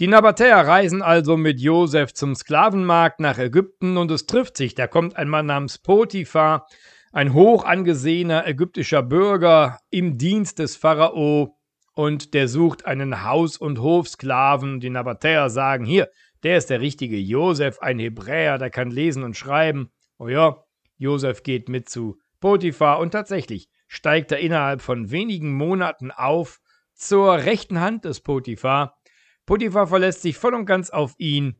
Die Nabatäer reisen also mit Josef zum Sklavenmarkt nach Ägypten und es trifft sich. Da kommt ein Mann namens Potiphar, ein hoch angesehener ägyptischer Bürger im Dienst des Pharao und der sucht einen Haus- und Hofsklaven. Die Nabatäer sagen: Hier, der ist der richtige Josef, ein Hebräer, der kann lesen und schreiben. Oh ja, Josef geht mit zu Potiphar und tatsächlich steigt er innerhalb von wenigen Monaten auf zur rechten Hand des Potiphar Potiphar verlässt sich voll und ganz auf ihn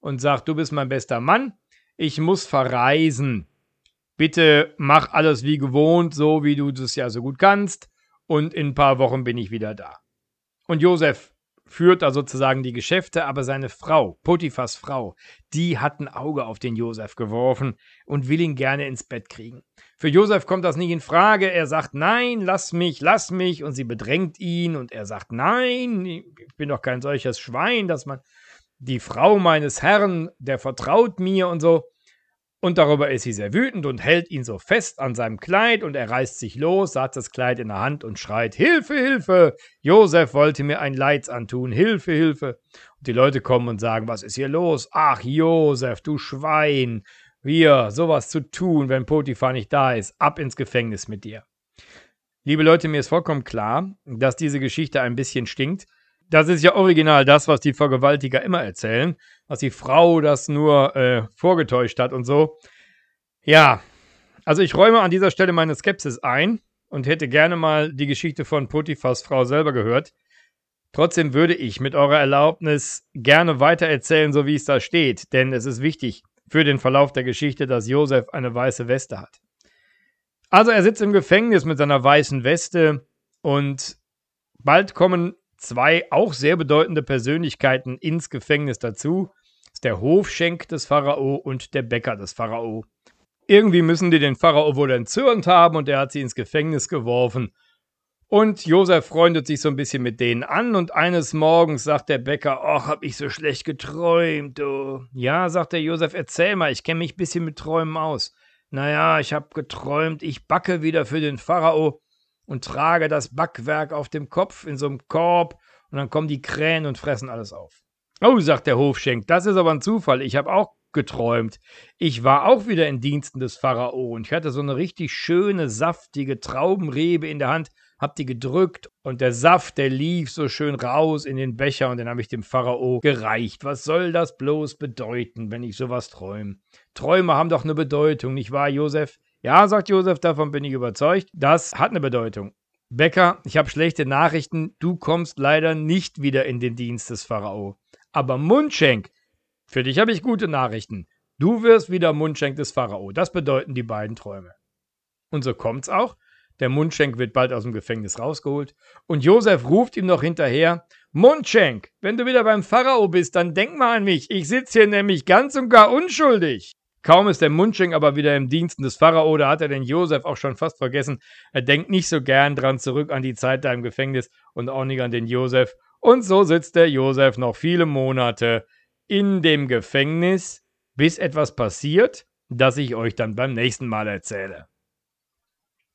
und sagt, du bist mein bester Mann, ich muss verreisen. Bitte mach alles wie gewohnt, so wie du das ja so gut kannst, und in ein paar Wochen bin ich wieder da. Und Josef führt da sozusagen die Geschäfte, aber seine Frau, Potiphas Frau, die hat ein Auge auf den Josef geworfen und will ihn gerne ins Bett kriegen. Für Josef kommt das nicht in Frage. Er sagt, nein, lass mich, lass mich. Und sie bedrängt ihn und er sagt, nein, ich bin doch kein solches Schwein, dass man die Frau meines Herrn, der vertraut mir und so. Und darüber ist sie sehr wütend und hält ihn so fest an seinem Kleid und er reißt sich los, hat das Kleid in der Hand und schreit: Hilfe, Hilfe! Josef wollte mir ein Leids antun, Hilfe, Hilfe! Und die Leute kommen und sagen: Was ist hier los? Ach, Josef, du Schwein! Wir, sowas zu tun, wenn Potiphar nicht da ist, ab ins Gefängnis mit dir. Liebe Leute, mir ist vollkommen klar, dass diese Geschichte ein bisschen stinkt. Das ist ja original das, was die Vergewaltiger immer erzählen, was die Frau das nur äh, vorgetäuscht hat und so. Ja, also ich räume an dieser Stelle meine Skepsis ein und hätte gerne mal die Geschichte von Potiphas Frau selber gehört. Trotzdem würde ich mit eurer Erlaubnis gerne weiter erzählen, so wie es da steht, denn es ist wichtig für den Verlauf der Geschichte, dass Josef eine weiße Weste hat. Also er sitzt im Gefängnis mit seiner weißen Weste und bald kommen zwei auch sehr bedeutende Persönlichkeiten ins Gefängnis dazu. Das ist der Hofschenk des Pharao und der Bäcker des Pharao. Irgendwie müssen die den Pharao wohl entzürnt haben und er hat sie ins Gefängnis geworfen. Und Josef freundet sich so ein bisschen mit denen an und eines Morgens sagt der Bäcker, ach, hab ich so schlecht geträumt, du. Ja, sagt der Josef, erzähl mal, ich kenne mich ein bisschen mit Träumen aus. Naja, ich hab geträumt, ich backe wieder für den Pharao und trage das Backwerk auf dem Kopf in so einem Korb und dann kommen die Krähen und fressen alles auf. Oh, sagt der Hofschenk, das ist aber ein Zufall. Ich habe auch geträumt. Ich war auch wieder in Diensten des Pharao und ich hatte so eine richtig schöne, saftige Traubenrebe in der Hand, hab die gedrückt und der Saft, der lief so schön raus in den Becher und den habe ich dem Pharao gereicht. Was soll das bloß bedeuten, wenn ich sowas träume? Träume haben doch eine Bedeutung, nicht wahr, Josef? Ja, sagt Josef, davon bin ich überzeugt. Das hat eine Bedeutung. Becker, ich habe schlechte Nachrichten. Du kommst leider nicht wieder in den Dienst des Pharao. Aber Mundschenk, für dich habe ich gute Nachrichten. Du wirst wieder Mundschenk des Pharao. Das bedeuten die beiden Träume. Und so kommt's auch. Der Mundschenk wird bald aus dem Gefängnis rausgeholt. Und Josef ruft ihm noch hinterher: Mundschenk, wenn du wieder beim Pharao bist, dann denk mal an mich. Ich sitze hier nämlich ganz und gar unschuldig. Kaum ist der Mundschenk aber wieder im Diensten des Pharao, da hat er den Josef auch schon fast vergessen. Er denkt nicht so gern dran zurück an die Zeit da im Gefängnis und auch nicht an den Josef. Und so sitzt der Josef noch viele Monate in dem Gefängnis, bis etwas passiert, das ich euch dann beim nächsten Mal erzähle.